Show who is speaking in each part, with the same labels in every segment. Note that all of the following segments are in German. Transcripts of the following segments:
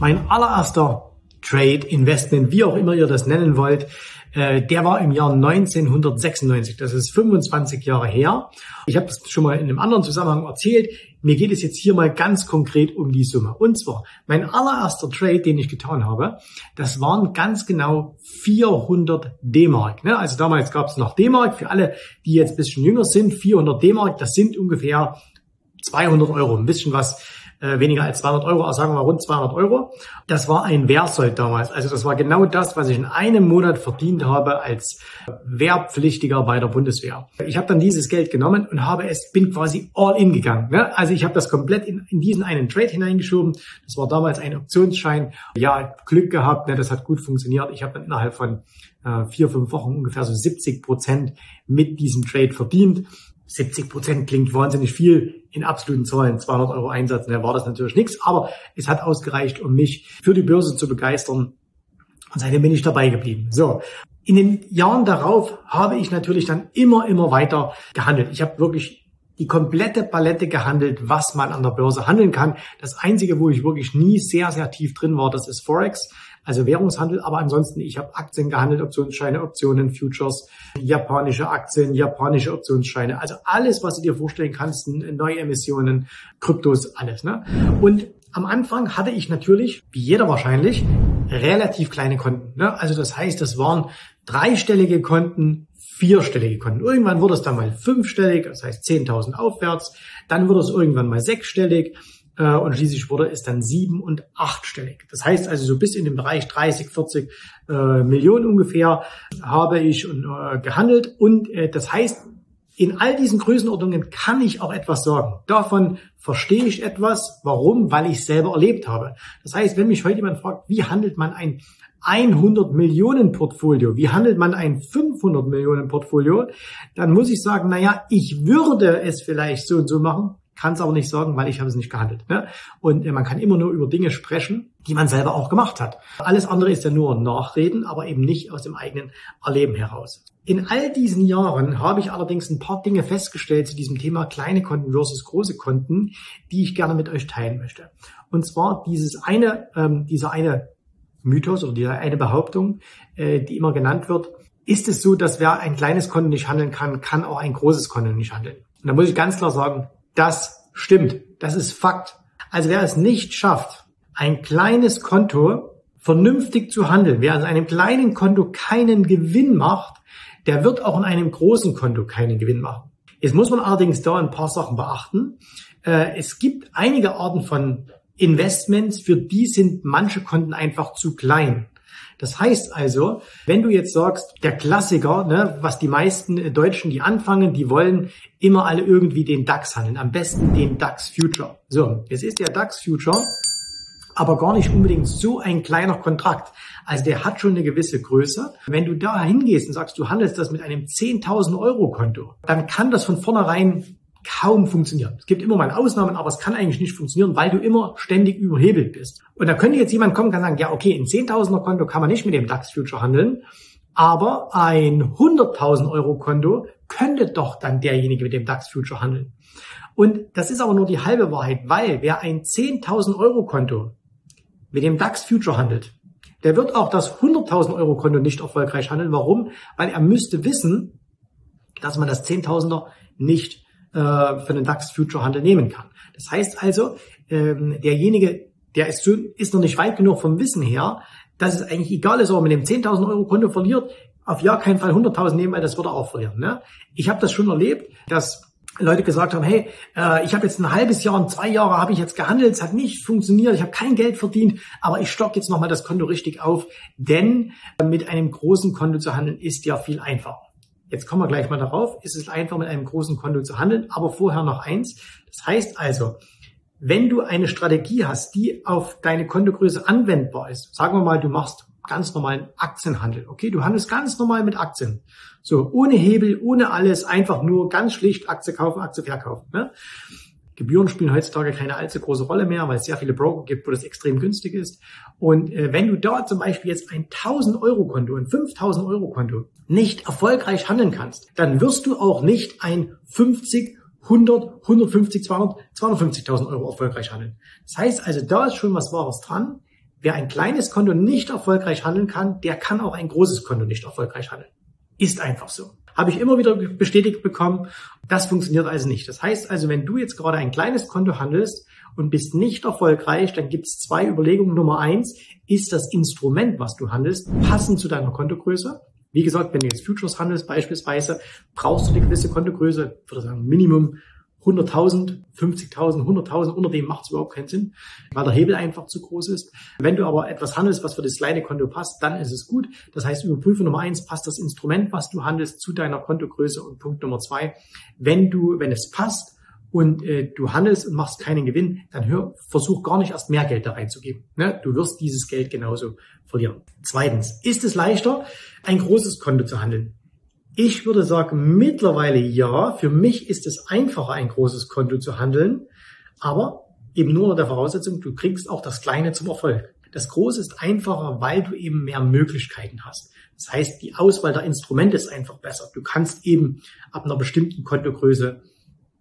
Speaker 1: Mein allererster Trade, Investment, wie auch immer ihr das nennen wollt, äh, der war im Jahr 1996. Das ist 25 Jahre her. Ich habe das schon mal in einem anderen Zusammenhang erzählt. Mir geht es jetzt hier mal ganz konkret um die Summe. Und zwar, mein allererster Trade, den ich getan habe, das waren ganz genau 400 D-Mark. Ne? Also damals gab es noch D-Mark. Für alle, die jetzt bisschen jünger sind, 400 D-Mark, das sind ungefähr 200 Euro. Ein bisschen was äh, weniger als 200 Euro, also sagen wir mal rund 200 Euro. Das war ein Wehrsold damals. Also das war genau das, was ich in einem Monat verdient habe als Wehrpflichtiger bei der Bundeswehr. Ich habe dann dieses Geld genommen und habe es, bin quasi all in gegangen. Ne? Also ich habe das komplett in, in diesen einen Trade hineingeschoben. Das war damals ein Optionsschein. Ja, Glück gehabt, ne? das hat gut funktioniert. Ich habe dann innerhalb von äh, vier, fünf Wochen ungefähr so 70 Prozent mit diesem Trade verdient. 70 Prozent klingt wahnsinnig viel in absoluten Zahlen. 200 Euro Einsatz, da war das natürlich nichts, aber es hat ausgereicht, um mich für die Börse zu begeistern. Und seitdem bin ich dabei geblieben. So. In den Jahren darauf habe ich natürlich dann immer, immer weiter gehandelt. Ich habe wirklich die komplette Palette gehandelt, was man an der Börse handeln kann. Das Einzige, wo ich wirklich nie sehr, sehr tief drin war, das ist Forex also Währungshandel, aber ansonsten, ich habe Aktien gehandelt, Optionsscheine, Optionen, Futures, japanische Aktien, japanische Optionsscheine, also alles, was du dir vorstellen kannst, Neuemissionen, Kryptos, alles. Ne? Und am Anfang hatte ich natürlich, wie jeder wahrscheinlich, relativ kleine Konten. Ne? Also das heißt, das waren dreistellige Konten, vierstellige Konten. Irgendwann wurde es dann mal fünfstellig, das heißt 10.000 aufwärts. Dann wurde es irgendwann mal sechsstellig äh, und schließlich wurde es dann sieben- und achtstellig. Das heißt also so bis in den Bereich 30, 40 äh, Millionen ungefähr habe ich äh, gehandelt und äh, das heißt, in all diesen Größenordnungen kann ich auch etwas sagen. Davon verstehe ich etwas. Warum? Weil ich es selber erlebt habe. Das heißt, wenn mich heute jemand fragt, wie handelt man ein 100 Millionen Portfolio, wie handelt man ein 500 Millionen Portfolio, dann muss ich sagen, naja, ich würde es vielleicht so und so machen, kann es aber nicht sagen, weil ich habe es nicht gehandelt. Ne? Und äh, man kann immer nur über Dinge sprechen, die man selber auch gemacht hat. Alles andere ist ja nur Nachreden, aber eben nicht aus dem eigenen Erleben heraus. In all diesen Jahren habe ich allerdings ein paar Dinge festgestellt zu diesem Thema kleine Konten versus große Konten, die ich gerne mit euch teilen möchte. Und zwar dieses eine, ähm, dieser eine Mythos oder diese eine Behauptung, äh, die immer genannt wird, ist es so, dass wer ein kleines Konto nicht handeln kann, kann auch ein großes Konto nicht handeln. Und da muss ich ganz klar sagen, das stimmt. Das ist Fakt. Also wer es nicht schafft, ein kleines Konto vernünftig zu handeln, wer aus einem kleinen Konto keinen Gewinn macht, der wird auch in einem großen Konto keinen Gewinn machen. Jetzt muss man allerdings da ein paar Sachen beachten. Äh, es gibt einige Arten von Investments, für die sind manche Konten einfach zu klein. Das heißt also, wenn du jetzt sagst, der Klassiker, ne, was die meisten Deutschen, die anfangen, die wollen immer alle irgendwie den DAX handeln, am besten den DAX Future. So, jetzt ist der DAX Future aber gar nicht unbedingt so ein kleiner Kontrakt. Also der hat schon eine gewisse Größe. Wenn du da hingehst und sagst, du handelst das mit einem 10.000 Euro Konto, dann kann das von vornherein kaum funktionieren. Es gibt immer mal Ausnahmen, aber es kann eigentlich nicht funktionieren, weil du immer ständig überhebelt bist. Und da könnte jetzt jemand kommen und sagen, ja, okay, ein 10.000er Konto kann man nicht mit dem DAX Future handeln, aber ein 100.000 Euro Konto könnte doch dann derjenige mit dem DAX Future handeln. Und das ist aber nur die halbe Wahrheit, weil wer ein 10.000 Euro Konto mit dem DAX Future handelt, der wird auch das 100.000 Euro Konto nicht erfolgreich handeln. Warum? Weil er müsste wissen, dass man das 10.000er nicht äh, für den DAX Future Handel nehmen kann. Das heißt also, ähm, derjenige, der ist, ist noch nicht weit genug vom Wissen her, dass es eigentlich egal ist, ob man mit dem 10.000 Euro Konto verliert, auf ja keinen Fall 100.000 nehmen, weil das würde er auch verlieren. Ne? Ich habe das schon erlebt, dass Leute gesagt haben, hey, äh, ich habe jetzt ein halbes Jahr und zwei Jahre habe ich jetzt gehandelt, es hat nicht funktioniert, ich habe kein Geld verdient, aber ich stock jetzt nochmal das Konto richtig auf, denn mit einem großen Konto zu handeln ist ja viel einfacher. Jetzt kommen wir gleich mal darauf, ist es einfach mit einem großen Konto zu handeln, aber vorher noch eins. Das heißt also, wenn du eine Strategie hast, die auf deine Kontogröße anwendbar ist, sagen wir mal, du machst ganz normalen Aktienhandel. Okay, du handelst ganz normal mit Aktien. So, ohne Hebel, ohne alles, einfach nur ganz schlicht Aktie kaufen, Aktie verkaufen. Ne? Gebühren spielen heutzutage keine allzu große Rolle mehr, weil es sehr viele Broker gibt, wo das extrem günstig ist. Und äh, wenn du da zum Beispiel jetzt ein 1000 Euro Konto, ein 5000 Euro Konto nicht erfolgreich handeln kannst, dann wirst du auch nicht ein 50, 100, 150, 200, 250.000 Euro erfolgreich handeln. Das heißt also, da ist schon was Wahres dran. Wer ein kleines Konto nicht erfolgreich handeln kann, der kann auch ein großes Konto nicht erfolgreich handeln. Ist einfach so. Habe ich immer wieder bestätigt bekommen. Das funktioniert also nicht. Das heißt also, wenn du jetzt gerade ein kleines Konto handelst und bist nicht erfolgreich, dann gibt es zwei Überlegungen. Nummer eins, ist das Instrument, was du handelst, passend zu deiner Kontogröße? Wie gesagt, wenn du jetzt Futures handelst beispielsweise, brauchst du eine gewisse Kontogröße, würde sagen Minimum 100.000, 50.000, 100.000, unter dem macht es überhaupt keinen Sinn, weil der Hebel einfach zu groß ist. Wenn du aber etwas handelst, was für das kleine Konto passt, dann ist es gut. Das heißt, überprüfe Nummer eins, passt das Instrument, was du handelst, zu deiner Kontogröße und Punkt Nummer zwei, wenn du, wenn es passt, und äh, du handelst und machst keinen Gewinn, dann hör, versuch gar nicht erst mehr Geld da reinzugeben. Ne? Du wirst dieses Geld genauso verlieren. Zweitens, ist es leichter, ein großes Konto zu handeln? Ich würde sagen, mittlerweile ja. Für mich ist es einfacher, ein großes Konto zu handeln, aber eben nur unter der Voraussetzung, du kriegst auch das Kleine zum Erfolg. Das Große ist einfacher, weil du eben mehr Möglichkeiten hast. Das heißt, die Auswahl der Instrumente ist einfach besser. Du kannst eben ab einer bestimmten Kontogröße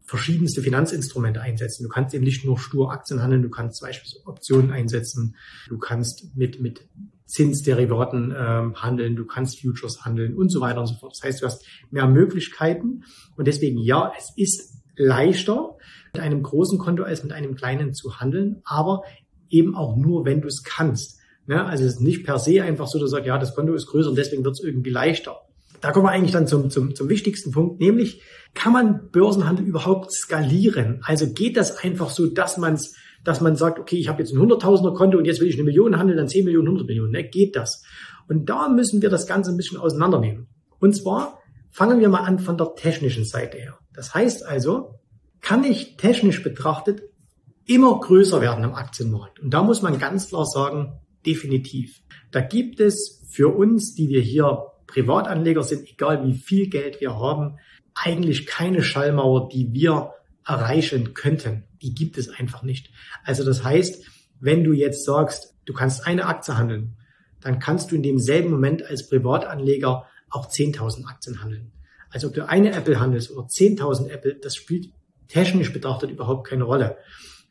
Speaker 1: verschiedenste Finanzinstrumente einsetzen. Du kannst eben nicht nur stur Aktien handeln, du kannst beispielsweise Optionen einsetzen, du kannst mit, mit Zinsderivaten ähm, handeln, du kannst Futures handeln und so weiter und so fort. Das heißt, du hast mehr Möglichkeiten und deswegen ja, es ist leichter mit einem großen Konto als mit einem kleinen zu handeln, aber eben auch nur, wenn du es kannst. Ne? Also es ist nicht per se einfach so, dass du sagst, ja, das Konto ist größer und deswegen wird es irgendwie leichter. Da kommen wir eigentlich dann zum, zum, zum wichtigsten Punkt, nämlich kann man Börsenhandel überhaupt skalieren? Also geht das einfach so, dass man es dass man sagt, okay, ich habe jetzt ein 100.000er Konto und jetzt will ich eine Million handeln, dann 10 Millionen, 100 Millionen. Ne? Geht das? Und da müssen wir das Ganze ein bisschen auseinandernehmen. Und zwar fangen wir mal an von der technischen Seite her. Das heißt also, kann ich technisch betrachtet immer größer werden am Aktienmarkt? Und da muss man ganz klar sagen, definitiv. Da gibt es für uns, die wir hier Privatanleger sind, egal wie viel Geld wir haben, eigentlich keine Schallmauer, die wir erreichen könnten. Die gibt es einfach nicht. Also das heißt, wenn du jetzt sagst, du kannst eine Aktie handeln, dann kannst du in demselben Moment als Privatanleger auch 10.000 Aktien handeln. Also ob du eine Apple handelst oder 10.000 Apple, das spielt technisch betrachtet überhaupt keine Rolle.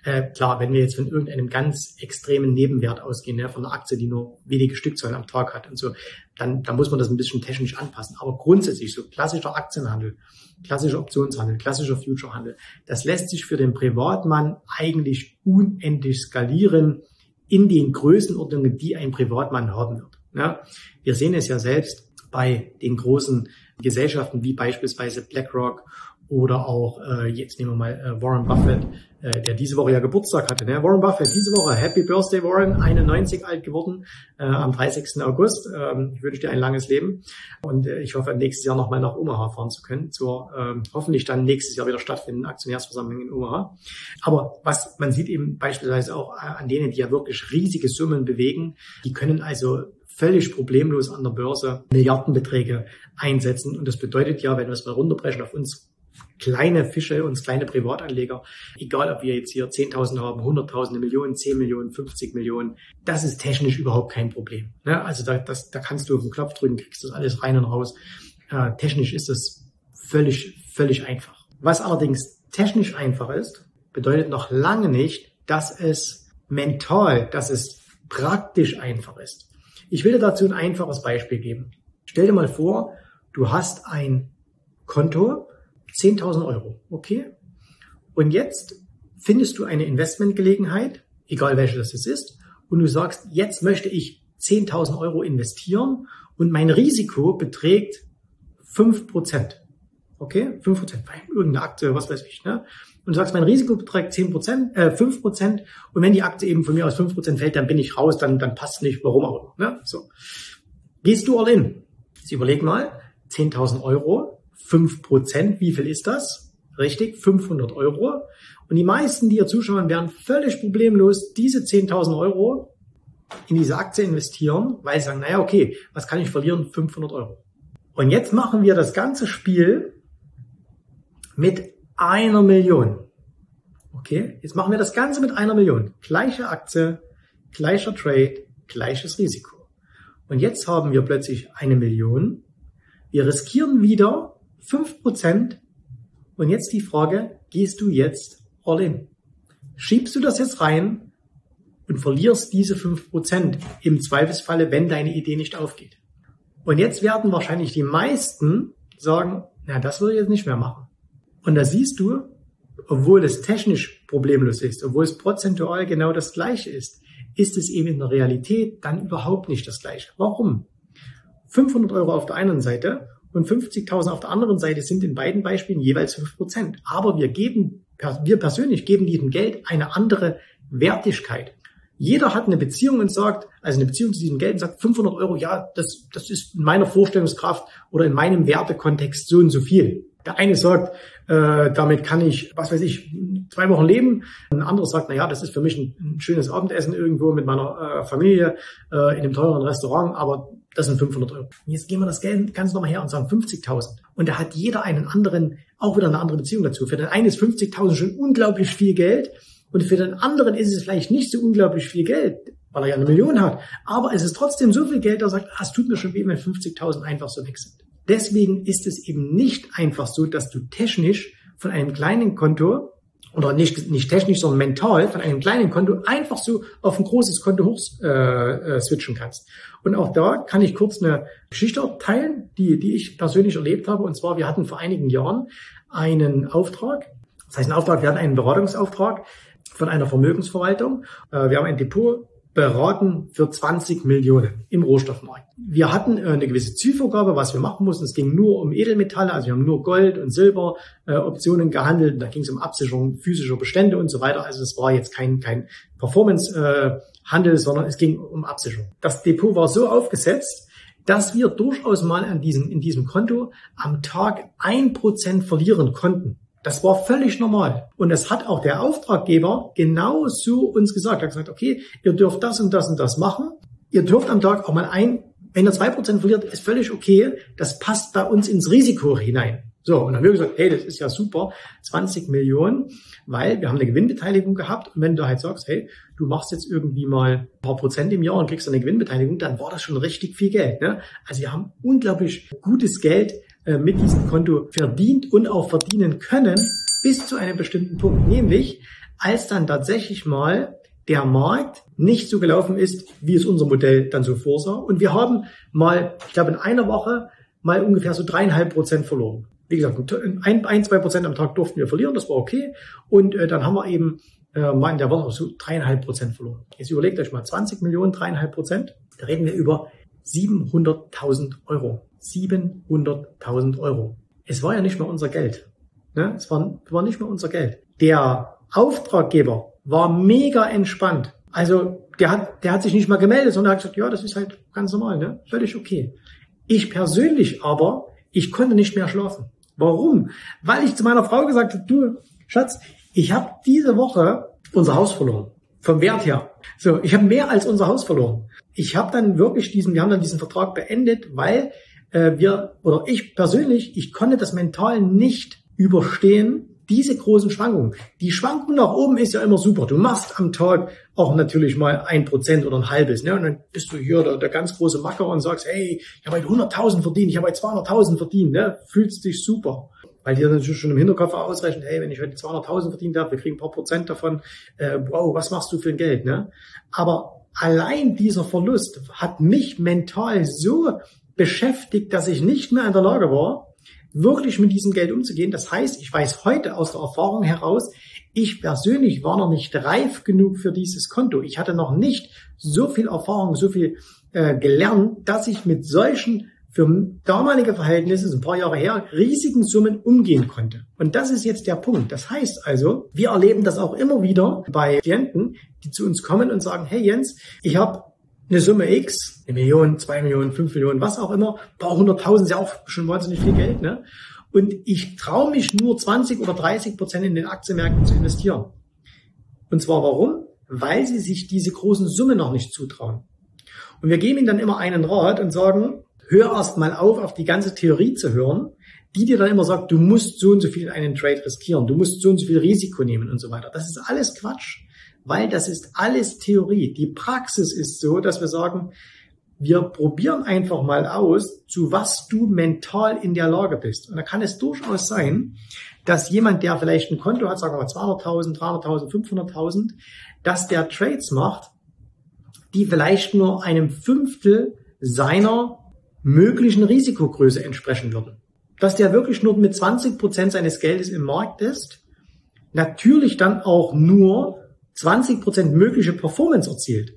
Speaker 1: Äh, klar, wenn wir jetzt von irgendeinem ganz extremen Nebenwert ausgehen, ja, von einer Aktie, die nur wenige Stückzahlen am Tag hat und so, dann, dann muss man das ein bisschen technisch anpassen. Aber grundsätzlich so klassischer Aktienhandel, klassischer Optionshandel, klassischer Futurehandel, das lässt sich für den Privatmann eigentlich unendlich skalieren in den Größenordnungen, die ein Privatmann haben wird. Ja, wir sehen es ja selbst bei den großen Gesellschaften wie beispielsweise BlackRock oder auch, äh, jetzt nehmen wir mal äh, Warren Buffett, äh, der diese Woche ja Geburtstag hatte. Ne? Warren Buffett, diese Woche, Happy Birthday Warren, 91 alt geworden, äh, am 30. August. Ähm, ich wünsche dir ein langes Leben und äh, ich hoffe, nächstes Jahr nochmal nach Omaha fahren zu können, zur ähm, hoffentlich dann nächstes Jahr wieder stattfindenden Aktionärsversammlung in Omaha. Aber was man sieht eben beispielsweise auch äh, an denen, die ja wirklich riesige Summen bewegen, die können also völlig problemlos an der Börse Milliardenbeträge einsetzen. Und das bedeutet ja, wenn wir es mal runterbrechen auf uns kleine Fische, uns kleine Privatanleger, egal ob wir jetzt hier 10.000 haben, 100.000, Millionen, 10 Millionen, 50 Millionen, das ist technisch überhaupt kein Problem. Ne? Also da, das, da kannst du auf den Knopf drücken, kriegst das alles rein und raus. Äh, technisch ist das völlig, völlig einfach. Was allerdings technisch einfach ist, bedeutet noch lange nicht, dass es mental, dass es praktisch einfach ist. Ich will dir dazu ein einfaches Beispiel geben. Stell dir mal vor, du hast ein Konto, 10.000 Euro, okay? Und jetzt findest du eine Investmentgelegenheit egal welche das jetzt ist, und du sagst, jetzt möchte ich 10.000 Euro investieren und mein Risiko beträgt 5%. Okay, 5%, bei irgendeiner Aktie, was weiß ich. Ne? Und du sagst, mein Risiko beträgt 10%, äh, 5%. Und wenn die Aktie eben von mir aus 5% fällt, dann bin ich raus, dann, dann passt nicht, warum auch immer. Ne? So. Gehst du all in? Jetzt überleg mal, 10.000 Euro, 5%, wie viel ist das? Richtig, 500 Euro. Und die meisten, die hier zuschauen, werden völlig problemlos diese 10.000 Euro in diese Aktie investieren, weil sie sagen, naja, okay, was kann ich verlieren? 500 Euro. Und jetzt machen wir das ganze Spiel mit einer Million. Okay, jetzt machen wir das Ganze mit einer Million. Gleiche Aktie, gleicher Trade, gleiches Risiko. Und jetzt haben wir plötzlich eine Million. Wir riskieren wieder fünf Prozent. Und jetzt die Frage, gehst du jetzt all in? Schiebst du das jetzt rein und verlierst diese fünf Prozent im Zweifelsfalle, wenn deine Idee nicht aufgeht? Und jetzt werden wahrscheinlich die meisten sagen, na, das würde ich jetzt nicht mehr machen. Und da siehst du, obwohl es technisch problemlos ist, obwohl es prozentual genau das gleiche ist, ist es eben in der Realität dann überhaupt nicht das gleiche. Warum? 500 Euro auf der einen Seite und 50.000 auf der anderen Seite sind in beiden Beispielen jeweils 5 Prozent. Aber wir geben, wir persönlich geben diesem Geld eine andere Wertigkeit. Jeder hat eine Beziehung und sagt, also eine Beziehung zu diesem Geld und sagt 500 Euro, ja, das, das ist in meiner Vorstellungskraft oder in meinem Wertekontext so und so viel. Der eine sagt, äh, damit kann ich, was weiß ich, zwei Wochen leben. Ein anderer sagt, na ja, das ist für mich ein, ein schönes Abendessen irgendwo mit meiner äh, Familie äh, in einem teuren Restaurant, aber das sind 500 Euro. Jetzt gehen wir das Geld ganz nochmal her und sagen 50.000. Und da hat jeder einen anderen, auch wieder eine andere Beziehung dazu. Für den einen ist 50.000 schon unglaublich viel Geld und für den anderen ist es vielleicht nicht so unglaublich viel Geld, weil er ja eine Million hat. Aber es ist trotzdem so viel Geld, dass er sagt, ah, es tut mir schon weh, wenn 50.000 einfach so weg sind. Deswegen ist es eben nicht einfach so, dass du technisch von einem kleinen Konto oder nicht, nicht technisch, sondern mental von einem kleinen Konto einfach so auf ein großes Konto hoch äh, äh, switchen kannst. Und auch da kann ich kurz eine Geschichte teilen, die, die ich persönlich erlebt habe. Und zwar, wir hatten vor einigen Jahren einen Auftrag. Das heißt, einen Auftrag, wir hatten einen Beratungsauftrag von einer Vermögensverwaltung. Äh, wir haben ein Depot beraten für 20 Millionen im Rohstoffmarkt. Wir hatten äh, eine gewisse Zielvorgabe, was wir machen mussten. Es ging nur um Edelmetalle, also wir haben nur Gold und Silber äh, Optionen gehandelt. Da ging es um Absicherung physischer Bestände und so weiter. Also es war jetzt kein, kein Performance-Handel, äh, sondern es ging um Absicherung. Das Depot war so aufgesetzt, dass wir durchaus mal an diesem, in diesem Konto am Tag ein Prozent verlieren konnten. Das war völlig normal. Und das hat auch der Auftraggeber genau so uns gesagt. Er hat gesagt, okay, ihr dürft das und das und das machen. Ihr dürft am Tag auch mal ein, wenn ihr zwei Prozent verliert, ist völlig okay. Das passt bei uns ins Risiko hinein. So, und dann haben wir gesagt, hey, das ist ja super, 20 Millionen, weil wir haben eine Gewinnbeteiligung gehabt. Und wenn du halt sagst, hey, du machst jetzt irgendwie mal ein paar Prozent im Jahr und kriegst eine Gewinnbeteiligung, dann war das schon richtig viel Geld. Ne? Also wir haben unglaublich gutes Geld äh, mit diesem Konto verdient und auch verdienen können bis zu einem bestimmten Punkt. Nämlich, als dann tatsächlich mal der Markt nicht so gelaufen ist, wie es unser Modell dann so vorsah. Und wir haben mal, ich glaube, in einer Woche mal ungefähr so dreieinhalb Prozent verloren. Wie gesagt, ein, ein, zwei Prozent am Tag durften wir verlieren, das war okay. Und äh, dann haben wir eben äh, mal in der Woche so dreieinhalb Prozent verloren. Jetzt überlegt euch mal, 20 Millionen, dreieinhalb Prozent. Da reden wir über 700.000 Euro. 700.000 Euro. Es war ja nicht mehr unser Geld. Ne? Es war, war nicht mehr unser Geld. Der Auftraggeber war mega entspannt. Also der hat, der hat sich nicht mal gemeldet, sondern hat gesagt, ja, das ist halt ganz normal, ne? völlig okay. Ich persönlich aber, ich konnte nicht mehr schlafen. Warum? Weil ich zu meiner Frau gesagt habe, du Schatz, ich habe diese Woche unser Haus verloren. Vom Wert her. So, ich habe mehr als unser Haus verloren. Ich habe dann wirklich diesen, wir haben dann diesen Vertrag beendet, weil äh, wir oder ich persönlich, ich konnte das mental nicht überstehen, diese großen Schwankungen. Die Schwankung nach oben ist ja immer super. Du machst am Tag auch natürlich mal ein Prozent oder ein halbes. Ne? Und dann bist du hier der, der ganz große Macker und sagst, hey, ich habe heute 100.000 verdient, ich habe heute 200.000 verdient. Ne? Fühlst dich super. Weil dir natürlich schon im Hinterkopf ausrechnet, hey, wenn ich heute 200.000 verdient habe, wir kriegen ein paar Prozent davon, äh, wow, was machst du für ein Geld? Ne? Aber allein dieser Verlust hat mich mental so beschäftigt, dass ich nicht mehr in der Lage war, wirklich mit diesem Geld umzugehen. Das heißt, ich weiß heute aus der Erfahrung heraus, Ich persönlich war noch nicht reif genug für dieses Konto. Ich hatte noch nicht so viel Erfahrung, so viel äh, gelernt, dass ich mit solchen für damalige Verhältnisse, ein paar Jahre her, riesigen Summen umgehen konnte. Und das ist jetzt der Punkt. Das heißt also, wir erleben das auch immer wieder bei Klienten, die zu uns kommen und sagen, hey Jens, ich habe eine Summe X, eine Million, zwei Millionen, fünf Millionen, was auch immer, ein paar hunderttausend ist ja auch schon wahnsinnig viel Geld, ne? Und ich traue mich nur 20 oder 30 Prozent in den Aktienmärkten zu investieren. Und zwar warum? Weil sie sich diese großen Summen noch nicht zutrauen. Und wir geben ihnen dann immer einen Rat und sagen, hör erst mal auf, auf die ganze Theorie zu hören, die dir dann immer sagt, du musst so und so viel in einen Trade riskieren, du musst so und so viel Risiko nehmen und so weiter. Das ist alles Quatsch, weil das ist alles Theorie. Die Praxis ist so, dass wir sagen, wir probieren einfach mal aus, zu was du mental in der Lage bist. Und da kann es durchaus sein, dass jemand, der vielleicht ein Konto hat, sagen wir mal 200.000, 300.000, 500.000, dass der Trades macht, die vielleicht nur einem Fünftel seiner möglichen Risikogröße entsprechen würden. Dass der wirklich nur mit 20 Prozent seines Geldes im Markt ist, natürlich dann auch nur 20 Prozent mögliche Performance erzielt.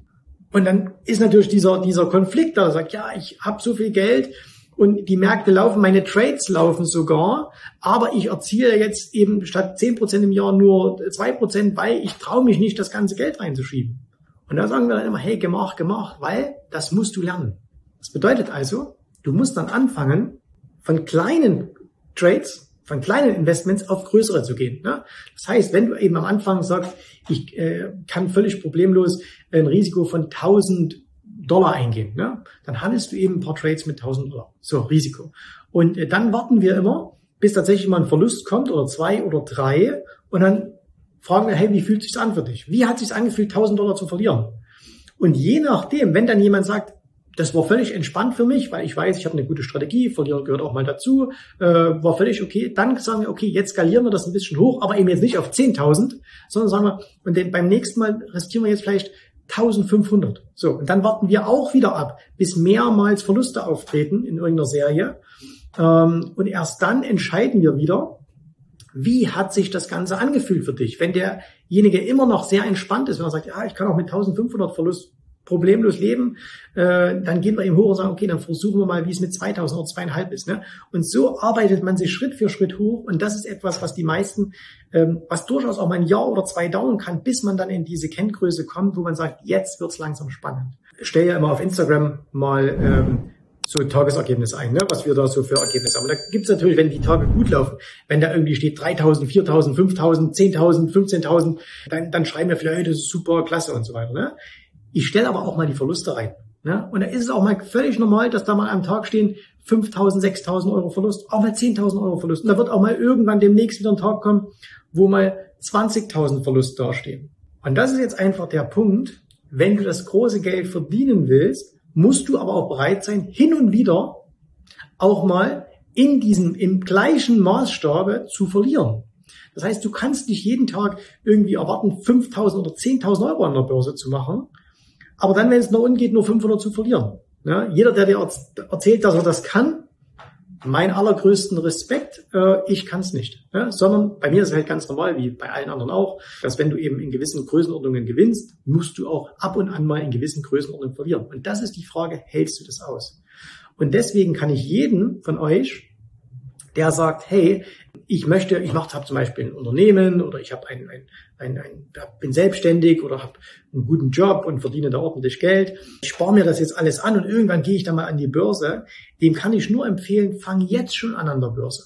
Speaker 1: Und dann ist natürlich dieser, dieser Konflikt da, sagt, ja, ich habe so viel Geld und die Märkte laufen, meine Trades laufen sogar, aber ich erziele jetzt eben statt 10 Prozent im Jahr nur 2 Prozent, weil ich traue mich nicht, das ganze Geld reinzuschieben. Und da sagen wir dann immer, hey, gemacht, gemacht, weil das musst du lernen. Das bedeutet also, Du musst dann anfangen, von kleinen Trades, von kleinen Investments auf größere zu gehen. Ne? Das heißt, wenn du eben am Anfang sagst, ich äh, kann völlig problemlos ein Risiko von 1000 Dollar eingehen, ne? dann handelst du eben ein paar Trades mit 1000 Dollar. So, Risiko. Und äh, dann warten wir immer, bis tatsächlich mal ein Verlust kommt oder zwei oder drei und dann fragen wir, hey, wie fühlt es sich an für dich? Wie hat es sich angefühlt, 1000 Dollar zu verlieren? Und je nachdem, wenn dann jemand sagt, das war völlig entspannt für mich, weil ich weiß, ich habe eine gute Strategie, Verlierer gehört auch mal dazu, äh, war völlig okay. Dann sagen wir, okay, jetzt skalieren wir das ein bisschen hoch, aber eben jetzt nicht auf 10.000, sondern sagen wir, und den, beim nächsten Mal riskieren wir jetzt vielleicht 1500. So, und dann warten wir auch wieder ab, bis mehrmals Verluste auftreten in irgendeiner Serie. Ähm, und erst dann entscheiden wir wieder, wie hat sich das Ganze angefühlt für dich? Wenn derjenige immer noch sehr entspannt ist, wenn er sagt, ja, ich kann auch mit 1500 Verlust problemlos leben, äh, dann gehen wir eben hoch und sagen, okay, dann versuchen wir mal, wie es mit 2000 oder zweieinhalb ist. Ne? Und so arbeitet man sich Schritt für Schritt hoch und das ist etwas, was die meisten, ähm, was durchaus auch mal ein Jahr oder zwei dauern kann, bis man dann in diese Kenngröße kommt, wo man sagt, jetzt wird's langsam spannend. Ich stelle ja immer auf Instagram mal ähm, so Tagesergebnis ein, ne? was wir da so für Ergebnisse haben. Da gibt's natürlich, wenn die Tage gut laufen, wenn da irgendwie steht 3.000, 4.000, 5.000, 10.000, 15.000, dann, dann schreiben wir vielleicht, hey, das ist super, klasse und so weiter. Ne? Ich stelle aber auch mal die Verluste rein. Ne? Und da ist es auch mal völlig normal, dass da mal am Tag stehen 5.000, 6.000 Euro Verlust, auch mal 10.000 Euro Verlust. Und da wird auch mal irgendwann demnächst wieder ein Tag kommen, wo mal 20.000 Verlust dastehen. Und das ist jetzt einfach der Punkt, wenn du das große Geld verdienen willst, musst du aber auch bereit sein, hin und wieder auch mal in diesem, im gleichen Maßstabe zu verlieren. Das heißt, du kannst nicht jeden Tag irgendwie erwarten, 5.000 oder 10.000 Euro an der Börse zu machen, aber dann, wenn es nur umgeht, nur 500 zu verlieren. Ja, jeder, der dir erzählt, dass er das kann, mein allergrößten Respekt, äh, ich kann es nicht. Ja, sondern bei mir ist es halt ganz normal, wie bei allen anderen auch, dass wenn du eben in gewissen Größenordnungen gewinnst, musst du auch ab und an mal in gewissen Größenordnungen verlieren. Und das ist die Frage, hältst du das aus? Und deswegen kann ich jeden von euch der sagt, hey, ich möchte, ich habe zum Beispiel ein Unternehmen oder ich habe ein, ein, ein, ein, bin selbstständig oder habe einen guten Job und verdiene da ordentlich Geld. Ich spare mir das jetzt alles an und irgendwann gehe ich dann mal an die Börse. Dem kann ich nur empfehlen, fang jetzt schon an an der Börse.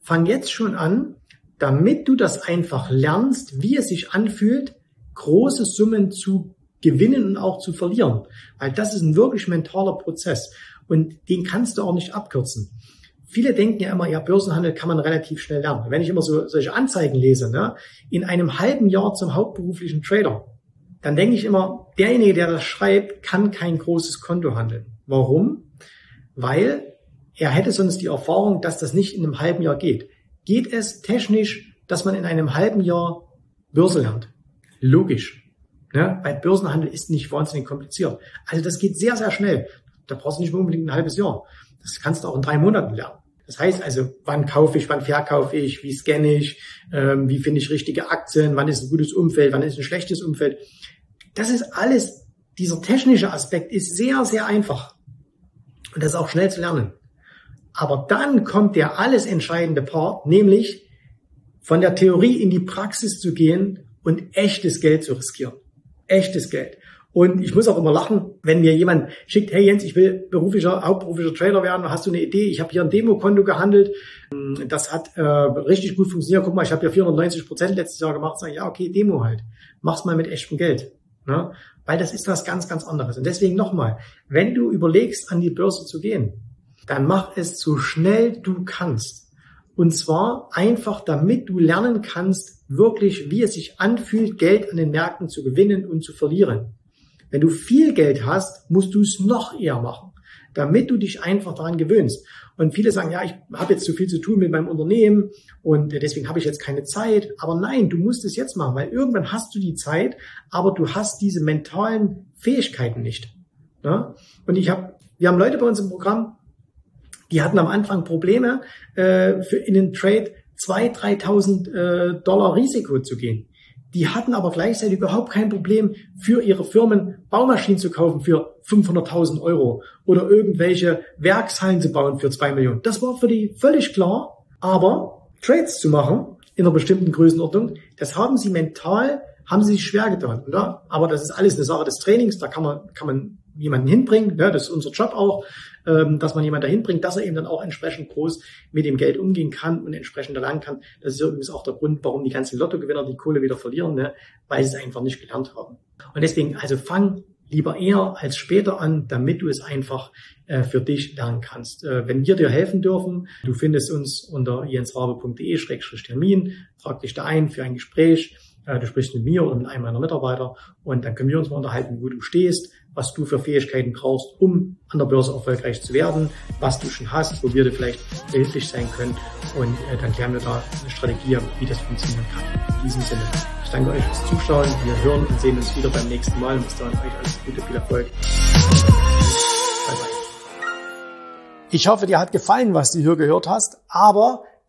Speaker 1: Fang jetzt schon an, damit du das einfach lernst, wie es sich anfühlt, große Summen zu gewinnen und auch zu verlieren. Weil das ist ein wirklich mentaler Prozess und den kannst du auch nicht abkürzen viele denken ja immer, ja, Börsenhandel kann man relativ schnell lernen. Wenn ich immer so solche Anzeigen lese, ne, in einem halben Jahr zum hauptberuflichen Trader, dann denke ich immer, derjenige, der das schreibt, kann kein großes Konto handeln. Warum? Weil er hätte sonst die Erfahrung, dass das nicht in einem halben Jahr geht. Geht es technisch, dass man in einem halben Jahr Börse lernt? Logisch. Ne? Weil Börsenhandel ist nicht wahnsinnig kompliziert. Also das geht sehr, sehr schnell. Da brauchst du nicht unbedingt ein halbes Jahr. Das kannst du auch in drei Monaten lernen. Das heißt also, wann kaufe ich, wann verkaufe ich, wie scanne ich, ähm, wie finde ich richtige Aktien, wann ist ein gutes Umfeld, wann ist ein schlechtes Umfeld. Das ist alles, dieser technische Aspekt ist sehr, sehr einfach. Und das ist auch schnell zu lernen. Aber dann kommt der alles entscheidende Part, nämlich von der Theorie in die Praxis zu gehen und echtes Geld zu riskieren. Echtes Geld. Und ich muss auch immer lachen, wenn mir jemand schickt, hey Jens, ich will beruflicher, hauptberuflicher Trader werden, hast du eine Idee? Ich habe hier ein Demokonto gehandelt, das hat äh, richtig gut funktioniert. Guck mal, ich habe ja 490 Prozent letztes Jahr gemacht. Sag ich, ja, okay, Demo halt. Mach's mal mit echtem Geld. Ne? Weil das ist was ganz, ganz anderes. Und deswegen nochmal, wenn du überlegst, an die Börse zu gehen, dann mach es so schnell du kannst. Und zwar einfach, damit du lernen kannst, wirklich, wie es sich anfühlt, Geld an den Märkten zu gewinnen und zu verlieren. Wenn du viel Geld hast, musst du es noch eher machen, damit du dich einfach daran gewöhnst. Und viele sagen, ja, ich habe jetzt zu viel zu tun mit meinem Unternehmen und deswegen habe ich jetzt keine Zeit. Aber nein, du musst es jetzt machen, weil irgendwann hast du die Zeit, aber du hast diese mentalen Fähigkeiten nicht. Ja? Und ich habe, wir haben Leute bei uns im Programm, die hatten am Anfang Probleme, äh, für in den Trade 2.000, 3.000 äh, Dollar Risiko zu gehen. Die hatten aber gleichzeitig überhaupt kein Problem, für ihre Firmen Baumaschinen zu kaufen für 500.000 Euro oder irgendwelche Werkshallen zu bauen für zwei Millionen. Das war für die völlig klar. Aber Trades zu machen in einer bestimmten Größenordnung, das haben sie mental, haben sie sich schwer getan. Oder? Aber das ist alles eine Sache des Trainings. Da kann man, kann man jemanden hinbringen. Ja, das ist unser Job auch, ähm, dass man jemanden dahin bringt, dass er eben dann auch entsprechend groß mit dem Geld umgehen kann und entsprechend erlangen kann. Das ist übrigens auch der Grund, warum die ganzen Lottogewinner die Kohle wieder verlieren, ne? weil sie es einfach nicht gelernt haben. Und deswegen, also fang lieber eher als später an, damit du es einfach äh, für dich lernen kannst. Äh, wenn wir dir helfen dürfen, du findest uns unter jensrabe.de-termin, trag dich da ein für ein Gespräch, äh, du sprichst mit mir mit einem meiner Mitarbeiter und dann können wir uns mal unterhalten, wo du stehst, was du für Fähigkeiten brauchst, um an der Börse erfolgreich zu werden, was du schon hast, wo wir dir vielleicht behilflich sein können und äh, dann klären wir da eine Strategie, wie das funktionieren kann. In diesem Sinne, ich danke euch fürs Zuschauen. Wir hören und sehen uns wieder beim nächsten Mal und bis dahin euch alles Gute, viel Erfolg. Ich hoffe, dir hat gefallen, was du hier gehört hast, aber